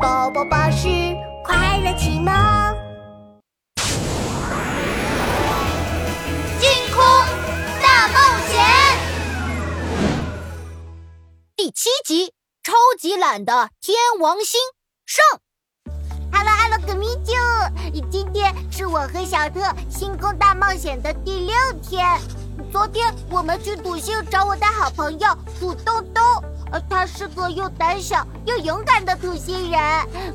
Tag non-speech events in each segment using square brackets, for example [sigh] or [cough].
宝宝巴士快乐启蒙，星空大冒险第七集：超级懒的天王星上。Hello Hello，可米啾！今天是我和小特星空大冒险的第六天。昨天我们去土星找我的好朋友土豆豆，他是个又胆小又勇敢的土星人。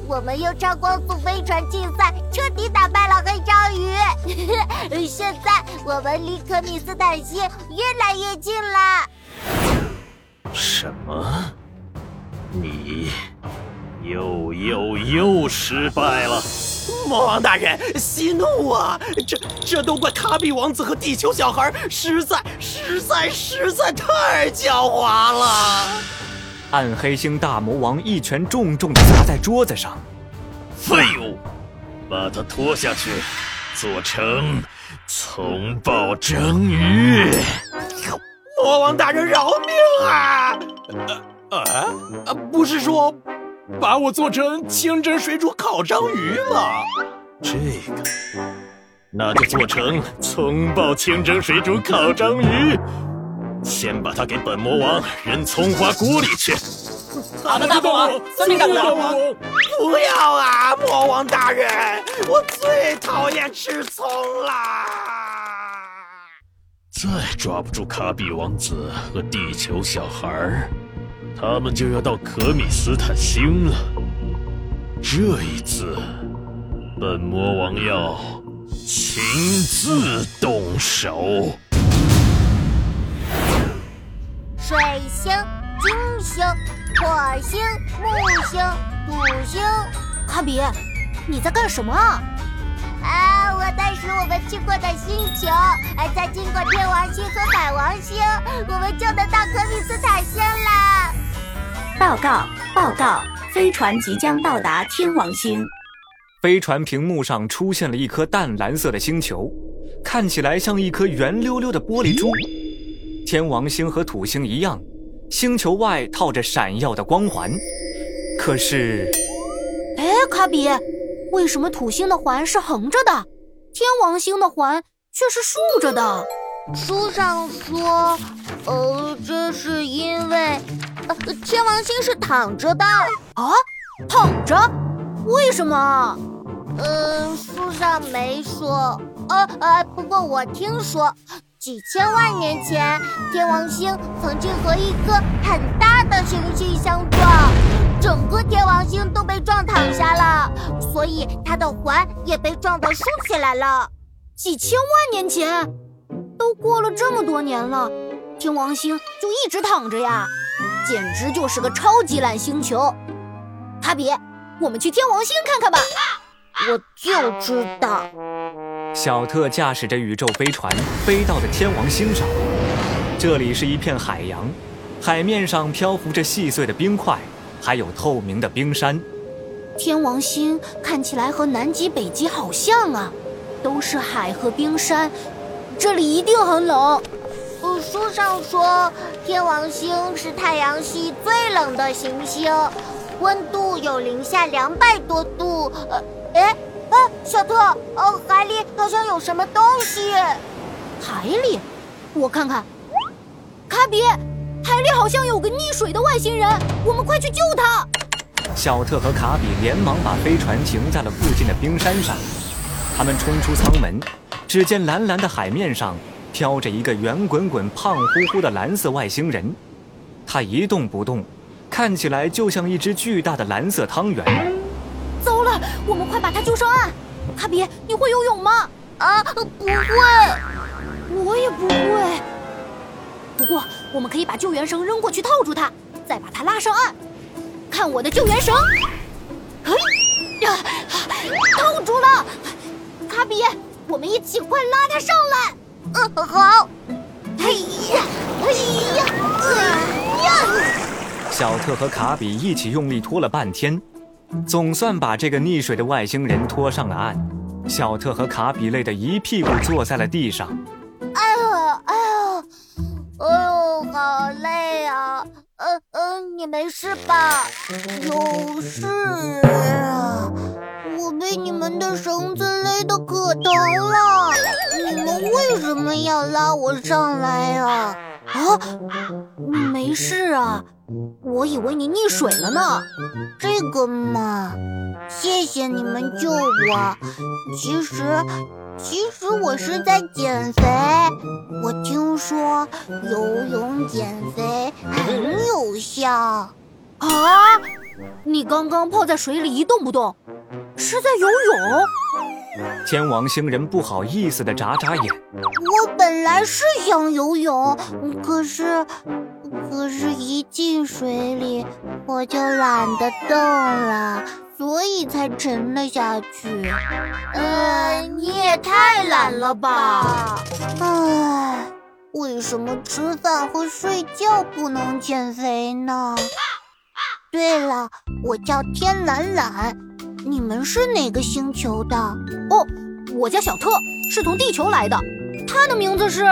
我们用超光速飞船竞赛，彻底打败了黑章鱼。[laughs] 现在我们离可米斯坦星越来越近了。什么？你又又又失败了！魔 [laughs] 王大人，息怒啊！这这都怪卡比王子和地球小孩，实在实在实在太狡猾了！暗黑星大魔王一拳重重的砸在桌子上。废物，把他拖下去，做成葱爆蒸鱼！魔王大人饶命啊！呃呃，不是说把我做成清蒸水煮烤章鱼吗？这个，那就做成葱爆清蒸水煮烤章鱼。先把他给本魔王扔葱花锅里去。好的，大魔王，遵命，大魔王。不要啊，魔王大人，我最讨厌吃葱啦！再抓不住卡比王子和地球小孩儿，他们就要到可米斯坦星了。这一次，本魔王要亲自动手。水星、金星、火星、木星、土星，卡比，你在干什么啊？啊，我在数我们去过的星球，哎，再经过天王星和海王星，我们就能到克里斯坦星了。报告，报告，飞船即将到达天王星。飞船屏幕上出现了一颗淡蓝色的星球，看起来像一颗圆溜溜的玻璃珠。天王星和土星一样，星球外套着闪耀的光环。可是，哎，卡比，为什么土星的环是横着的，天王星的环却是竖着的？书上说，呃，这是因为，呃，天王星是躺着的啊，躺着？为什么？呃，书上没说，呃呃，不过我听说。几千万年前，天王星曾经和一颗很大的行星相撞，整个天王星都被撞躺下了，所以它的环也被撞得竖起来了。几千万年前，都过了这么多年了，天王星就一直躺着呀，简直就是个超级懒星球。卡比，我们去天王星看看吧。我就知道。小特驾驶着宇宙飞船飞到了天王星上，这里是一片海洋，海面上漂浮着细碎的冰块，还有透明的冰山。天王星看起来和南极、北极好像啊，都是海和冰山，这里一定很冷。呃，书上说天王星是太阳系最冷的行星，温度有零下两百多度。呃，哎。啊，小特，呃，海里好像有什么东西。海里，我看看。卡比，海里好像有个溺水的外星人，我们快去救他。小特和卡比连忙把飞船停在了附近的冰山上。他们冲出舱门，只见蓝蓝的海面上飘着一个圆滚滚、胖乎乎的蓝色外星人，他一动不动，看起来就像一只巨大的蓝色汤圆。糟了，我们快把他救上岸！卡比，你会游泳吗？啊，不会，我也不会。不过，我们可以把救援绳扔过去套住他，再把他拉上岸。看我的救援绳！嘿呀，套住了！卡比，我们一起快拉他上来！嗯，好。哎呀，嘿呀，嘿呀！小特和卡比一起用力拖了半天。总算把这个溺水的外星人拖上了岸，小特和卡比累得一屁股坐在了地上。哎呦哎呦，哎呦，好累啊！呃呃，你没事吧？有事。我被你们的绳子勒得可疼了。你们为什么要拉我上来啊？啊，没事啊，我以为你溺水了呢。这个嘛，谢谢你们救我。其实，其实我是在减肥。我听说游泳减肥很有效。啊，你刚刚泡在水里一动不动，是在游泳？天王星人不好意思的眨眨眼。我本来是想游泳，可是，进水里我就懒得动了，所以才沉了下去。呃，你也太懒了吧！唉，为什么吃饭和睡觉不能减肥呢？对了，我叫天懒懒。你们是哪个星球的？哦，我叫小特，是从地球来的。他的名字是？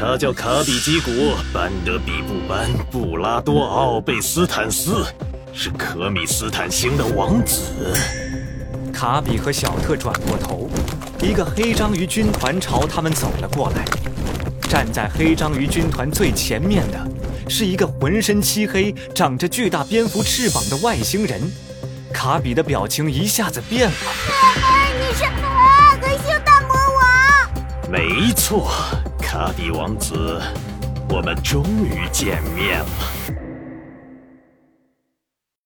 他叫卡比基古班德比布班布拉多奥贝斯坦斯，是可米斯坦星的王子。卡比和小特转过头，一个黑章鱼军团朝他们走了过来。站在黑章鱼军团最前面的，是一个浑身漆黑、长着巨大蝙蝠翅膀的外星人。卡比的表情一下子变了。你是啊，黑星大魔王？没错，查迪王子，我们终于见面了。